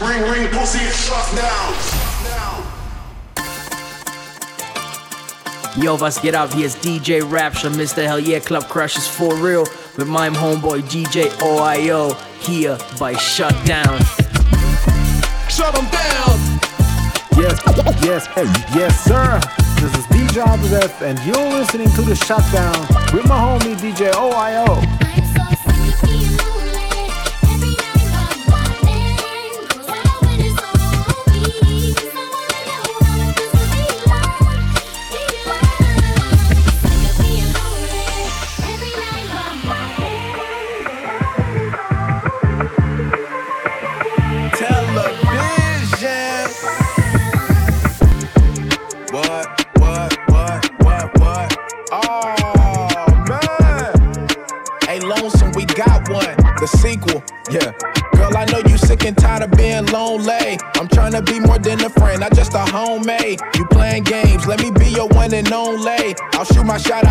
Ring, ring, pussy, shut down. Yo, was geht ab? Hier ist DJ Rapture, Mr. Hell Yeah Club Crush ist for real mit meinem Homeboy DJ OIO hier bei Shutdown. Shut them down. Yes, yes, yes, sir. This is DJ Autodeath, and you're listening to the Shutdown with my homie DJ OIO. I'll shot,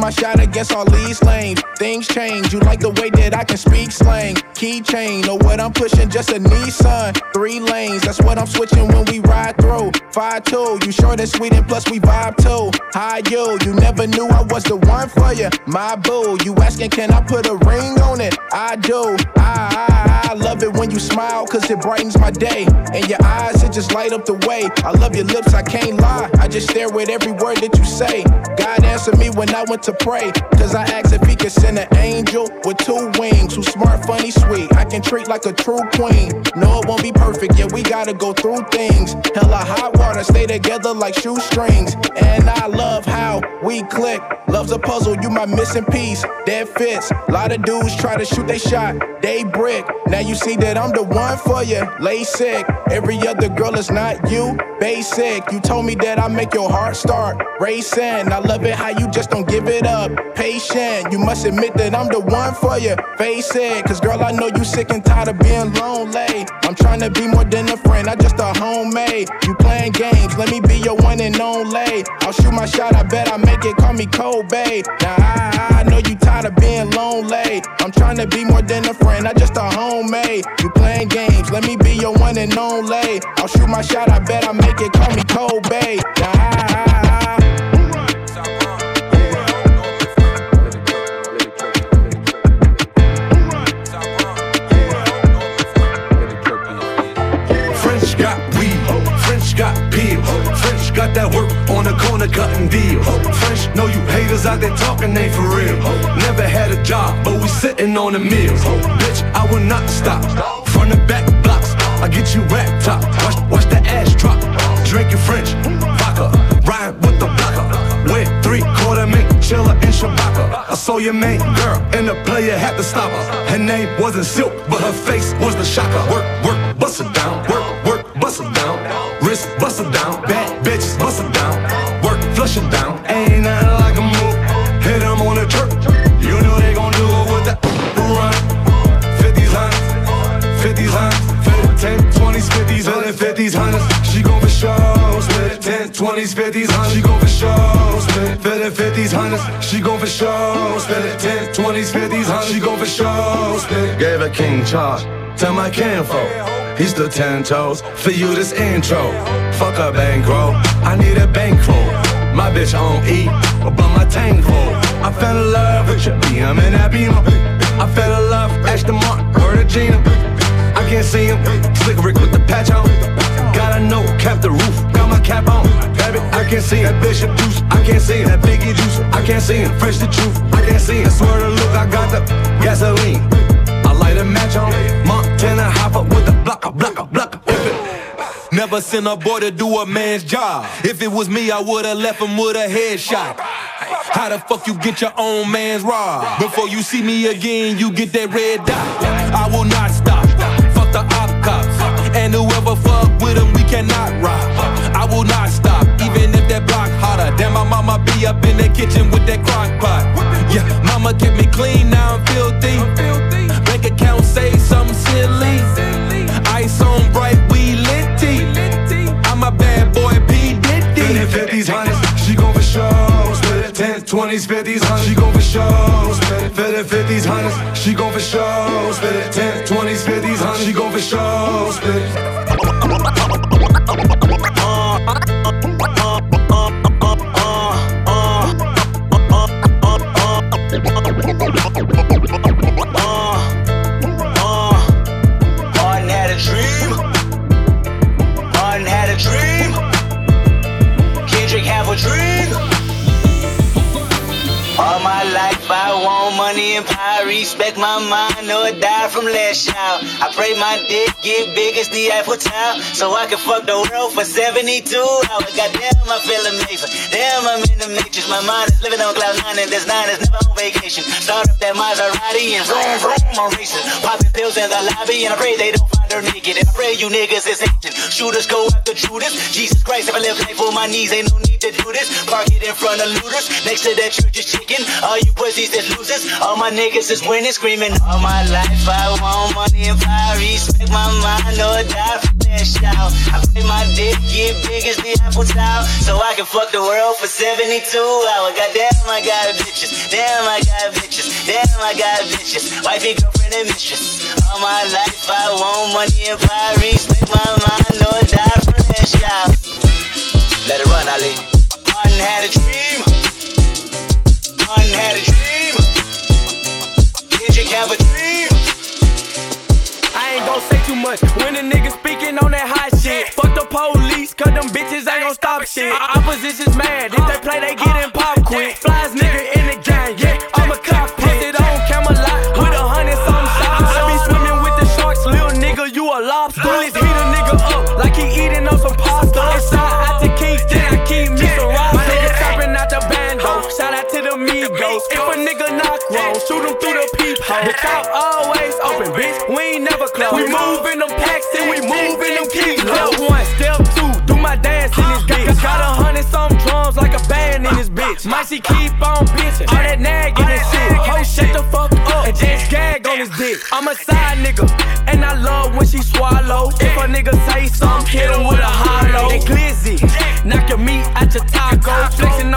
my shot against all these lanes. Things change, you like the way that I can speak slang. Keychain, know what I'm pushing? Just a Nissan. Three lanes, that's what I'm switching when we ride through. Five two, you short and sweet and plus we vibe too. Hi you, you never knew I was the one for you. My boo, you asking can I put a ring on it? I do. I, I, I love it when you smile, cause it brightens my day. And your eyes, it just light up the way. I love your lips, I can't lie. I just stare with every word that you say. God answered me when I went to pray. Cause I asked if he could send an angel with two wings. Who's smart, funny, sweet. I can treat like a true queen. No, it won't be perfect, yeah, we gotta go through things. Hella hot water, stay together like shoestrings. And I love how we click. Love's a puzzle, you my missing piece. That fits. Lot of dudes try to shoot they shot, they brick. Now you see that I'm the one for you. Lay sick. Every other girl is not you. Basic. You told me that I make your heart start racing. I love it how you just don't give it up. Patient. You must admit that I'm the one for you. Face it. Cause girl, I know you sick and tired of being lonely. I'm trying to be more than a friend, not just a homemade. You playing games, let me be your one and only. I'll shoot my shot, I bet I make it. Call me Kobe. Now I, I know you tired of being lonely. I'm trying to be more than a friend, not just a homemade. You playing games, let me be your one and only. I'll shoot my shot, I bet I make it. Call me Kobe. Now on corner cutting deals. French know you haters out there talking ain't for real. Never had a job, but we sitting on the meals. Bitch, I will not stop. Front the back blocks, I get you rap top. Watch, watch the ass drop. Drinking French, vodka, ride with the blocker. Went three quarter mink, chiller in Shabaka. I saw your main girl, and the player had to stop her. Her name wasn't Silk, but her face was the shocker. Work, work, bust it down. Work, work, bust it down. Wrist, bust it down. Bad 50s, hundreds. She gon' for sure split it. 10, 20s, 50s, hundreds. She gon' for split. Gave a king charge. Tell my kinfolk. He's the ten toes for you this intro. Fuck a bankroll, I need a bankroll. My bitch on E, but my tank full. I fell in love with your BM and that Beamer. I fell in love, Aston Martin, word of Gina. I can't see him, slick Rick with the patch on. Gotta know, cap the roof, got my cap on. Baby, I can't see that Bishop Juice, I can't see that Biggie Juice, I can't see him, fresh the truth, I can't see him. Swear to look, I got the gasoline. I light a match on Montana, hop up with the blocker, blocker, blocker. Never sent a boy to do a man's job. If it was me, I would've left him with a headshot. How the fuck you get your own man's rod? Before you see me again, you get that red dot. I will not stop. Fuck the op cops. And whoever fuck with them, we cannot rock. Kitchen with that crock pot. Yeah, mama kept me clean, now I'm filthy. Bank account say something silly. Ice on bright, we litty. I'm a bad boy, P. Diddy. 50s, hundreds, she gon' for sure split it. 10, 20s, 50s, hundreds, she gon' for show. Spit it, fit it, 50s, hundreds, she gon' for show. Spit it, 10, 20s, 50s, hundreds, she gon' for show. Spit it. Respect my mind, or die from last child. I pray my dick get big as the Eiffel Tower, so I can fuck the world for 72 hours. Goddamn, I feel amazing. Damn, I'm in the matrix. My mind is living on cloud nine, and this nine is never on vacation. Start up that Maserati and vroom vroom, I'm racing. Popping pills in the lobby, and I pray they don't her naked. And I pray you niggas is ancient. Shooters go after Judas. Jesus Christ, if I live life on my knees, ain't no need to do this. Park it in front of looters. Next to that church is chicken. All you pussies is losers. All my niggas is winning, screaming. All my life I want money and power. Respect my mind or die for that shout. I pray my dick get big as the Apple Tower. So I can fuck the world for 72 hours. Goddamn, I got bitches. Damn, I got bitches. Damn, I got bitches. Wifey, girlfriend, and mistress. All my life I want money and power. Respect my mind or die for that shout. Let it run, Ali. Martin had a dream. Martin had a dream. Kendrick have a dream. I ain't gon' say too much when a nigga on that hot shit. Fuck the police, cause them bitches ain't gon' stop shit. Opposition's mad, if they play, they getting pop quick. Flies nigga in the gang, yeah, I'm a cockpit. It on Camelot with a hundred some shots. I be swimming with the sharks, little nigga, you a lobster. Bullets heat a nigga up like he eating on some pasta. Inside out to Kingston, Migos. If a nigga knock wrong, shoot him through the peephole. The top always open, bitch, we ain't never close. We move in them packs and we move in them keys. Step one, step two, do my dance in this bitch. Got a hundred some drums like a band in this bitch. Might she keep on bitching, all that nagging and shit. Ho, shut the fuck up and just gag on his dick. I'm a side nigga, and I love when she swallow. If a nigga say something, hit him with a hollow. They glizzy, knock your meat out your taco. Flexing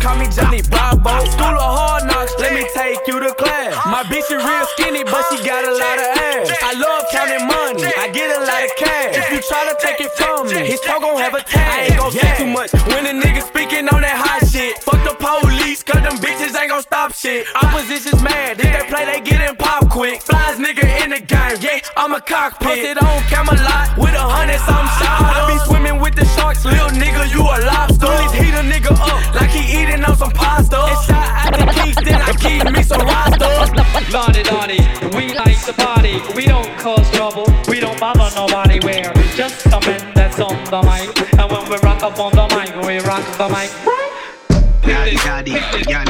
call me Johnny Bravo. School of hard knocks, let me take you to class. My bitch is real skinny, but she got a lot of ass. I love counting money, I get a lot of cash. If you try to take it from me, his toe gon' have a tag. I ain't gon' say too much when a nigga speaking on that hot shit. Fuck the police, cause them bitches ain't gon' stop shit. Opposition's mad, if they play, they getting pop quick. Flies nigga in the game, yeah, I'm a cockpit. Posted on Camelot with a hundred some shots. I be swimming with the sharks, little nigga, you a rosters. Lottie we like to party. We don't cause trouble, we don't bother nobody. We're just the men that's on the mic. And when we rock up on the mic, we rock the mic. Lottie daddy, the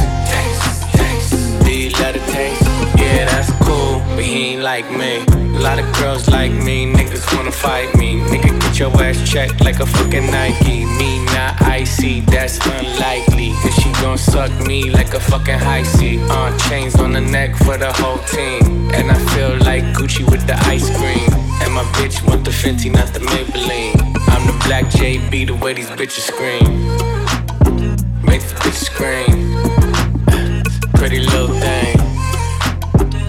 Like me. A lot of girls like me, niggas wanna fight me. Nigga, get your ass checked like a fucking Nike. Me not icy, that's unlikely. Cause she gon' suck me like a fucking high C. Uh, chains on the neck for the whole team. And I feel like Gucci with the ice cream. And my bitch want the Fenty, not the Maybelline. I'm the black JB, the way these bitches scream. Make the bitches scream. Pretty little thing.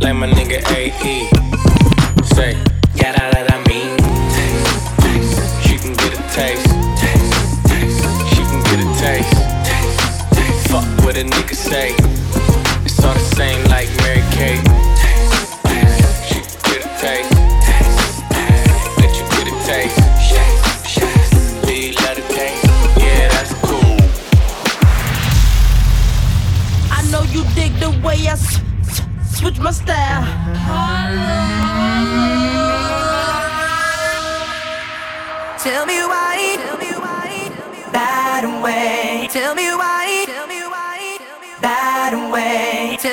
Like my nigga AE. Say, yeah, that, that mean. Taste, taste. She can get a taste. Taste. She can get a taste. Fuck what a nigga say.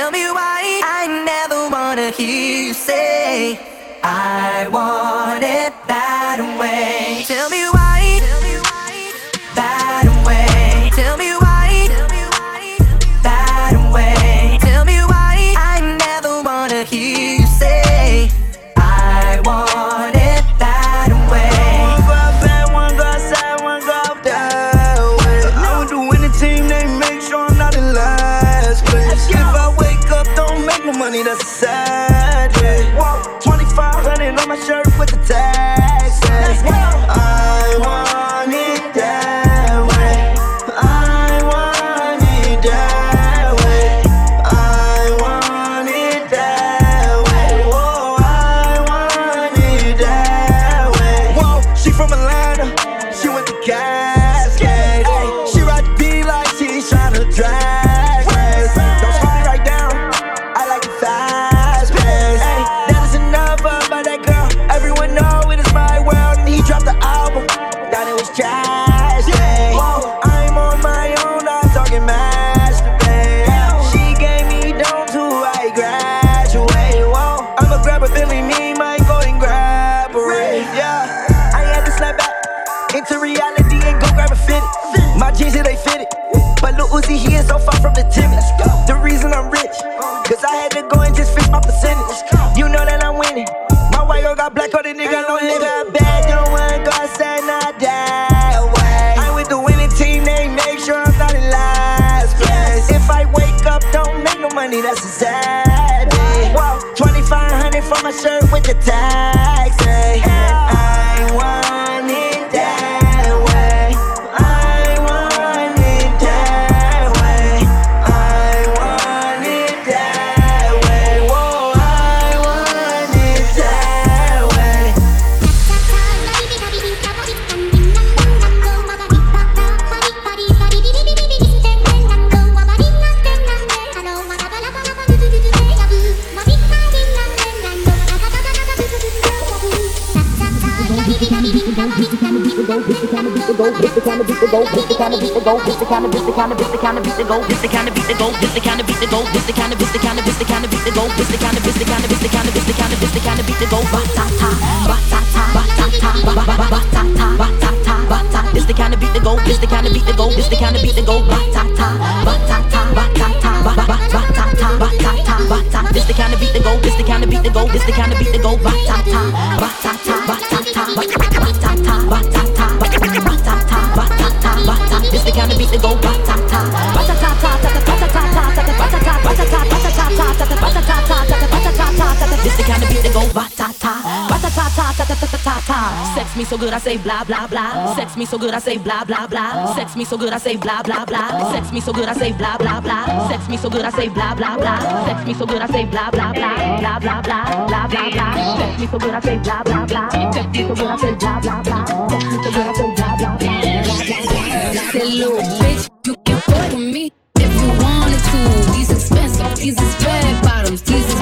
Tell me why. I never wanna hear you say I want it that the nigga, no nigga bad. Don't wanna go outside, not that way. I'm with the winning team, they make sure I'm not in last place. If I wake up, don't make no money, that's a sad day. Whoa, 2500 for my shirt with the tags. the go, this the kind of beat the kind of beat the kind of beat the go, this the kind of beat the go, this the kind of beat the go, this the kind of beat the kind of beat the kind of beat the go, this the kind of beat the kind of beat the kind of beat the kind of beat the kind of beat the go, ba ta ta, ba ta ta, ba ta ta, ba ba ba ba ta ta, ba ta ta, ba ta. This the kind of beat the go, this the kind of beat the go, this the kind of beat the go, ba ta ta, ba ta ta, ba ta ta, ba ba ba ta ta, ba ta ta, ba ta. This the kind of beat the go, this the kind of beat the go, this the kind of beat the go, ba ta ta, ba ta ta, ba ta ta, ba ta. Batata. This the kind of beat that go, batata, batata, batata, batata, batata, batata, batata, batata, batata, batata. This the kind of beat that go, batata, batata, batata, batata. Sex me so good I say blah blah blah. Sex me so good I say blah blah blah. Sex me so good I say blah blah blah. Sex me so good I say blah blah blah. Sex me so good I say blah blah blah. Sex me so good I say blah blah blah. Blah blah blah blah blah blah. Sex me so good I say blah blah blah. Sex me so good I say blah blah blah. Sex me so good I say blah blah blah. Say little bitch, you can fuck with me if you wanted to. These expensive, these is red bottoms, these is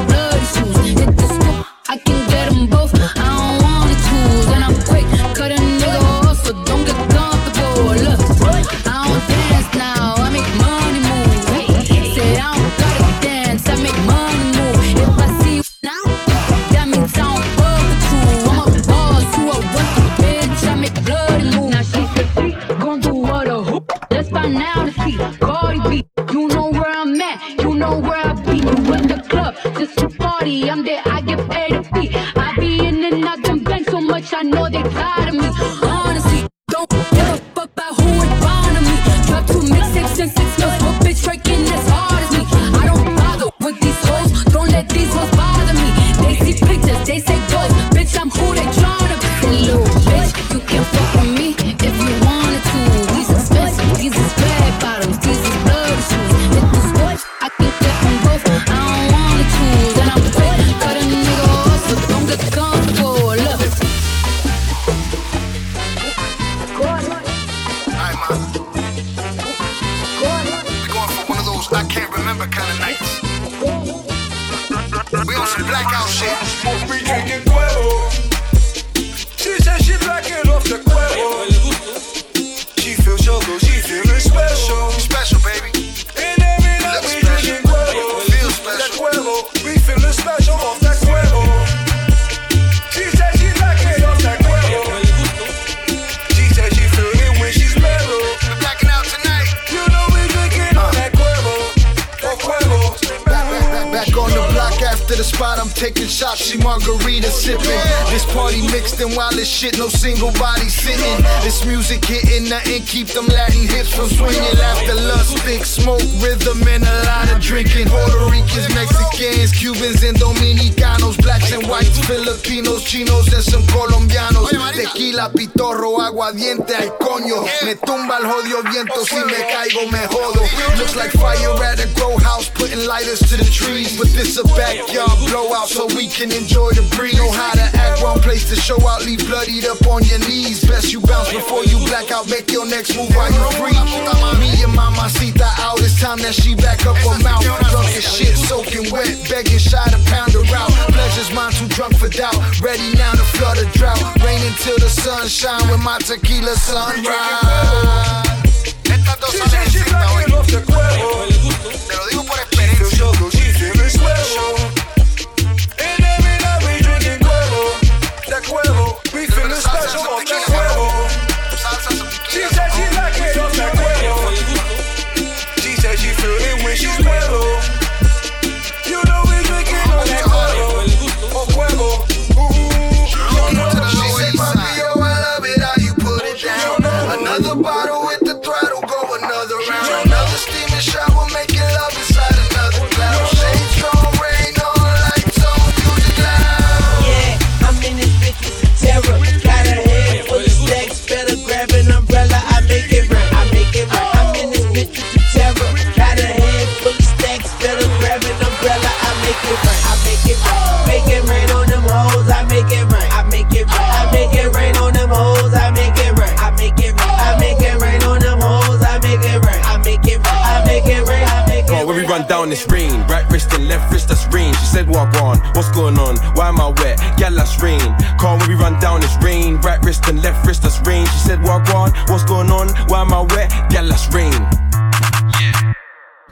We feeling special. off taking shots. She margarita sipping. This party mixed and wild as shit. No single body sitting. This music hitting nothing. Keep them Latin hips from swinging. Laughter, lust, thick smoke, rhythm, and a lot of drinking. Puerto Ricans, Mexicans, Cubans, and Dominicanos, blacks and whites, Filipinos, Chinos, and some Colombianos. Tequila, pitorro, aguardiente al coño. Me tumba el jodido viento. Si me caigo, me jodo. Looks like fire at a grow house, putting lighters to the trees. But this a backyard blowout, so we can enjoy the breeze. Know how to act, wrong place to show out, leave bloodied up on your knees. Best you bounce before you black out, make your next move while you free. Me and Mamacita out, it's time that she back up her mouth. Drunk as shit, soaking wet, begging shy to pound her out. Pleasure's mine, too drunk for doubt. Ready now to flood a drought. Rain until the sun shine with my tequila sunrise. Estas dos She en she cinta hoy. This rain, right wrist and left wrist, that's rain. She said, What on? What's going on? Why am I wet? Yeah, that's rain.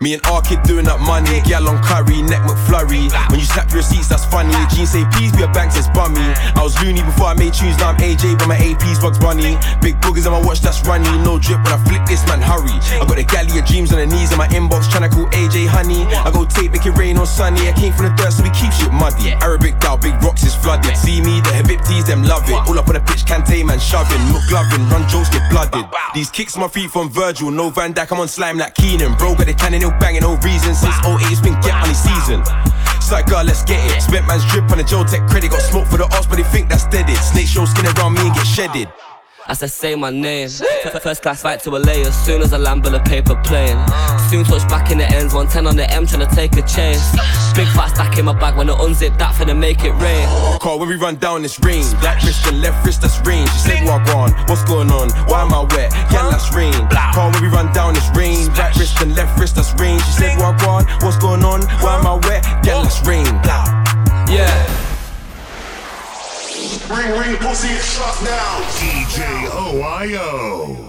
Me and R kid doing up money, gal on curry, neck McFlurry. When you slap your receipts, that's funny. Jeans say please be a bank says bummy. I was loony before I made tunes, now I'm AJ, but my AP's Bugs Bunny. Big boogers on my watch, that's runny. No drip when I flick this man, hurry. I got the galley of dreams on the knees in my inbox, tryna call AJ honey. I go tape, make it rain on sunny. I came from the dirt, so we keep shit muddy. Arabic down, big rocks is flooded. See me, the Habibtis, them love it. All up on the pitch, Kante man shoving, milk gloving, run jokes get blooded. These kicks my feet from Virgil, no Van Dijk, I'm on slime like Keenan. Bro, got the cannon, he'll banging, no reason. Since 08, it's been get money season. It's like, girl, let's get it. Spent man's drip on the Joe Tech credit. Got smoke for the odds, but they think that's dead it. Snake show skin around me and get shedded. As I say my name, F- first class flight to LA as soon as I land on the paper plane. Soon touch back in the ends, 110 on the M trying to take a chase. Big fat stack in my bag when I unzip that finna make it rain. Call when we run down this range. Black wrist and left wrist, that's range. She said, What on? What's going on? Why am I wet? Yeah, that's rain. Call when we run down this range. Black wrist and left wrist, that's range. She said, What on? What's going on? Why am I wet? Yeah, that's rain. Yeah. Ring, ring, pussy, shut down. DJ OIO.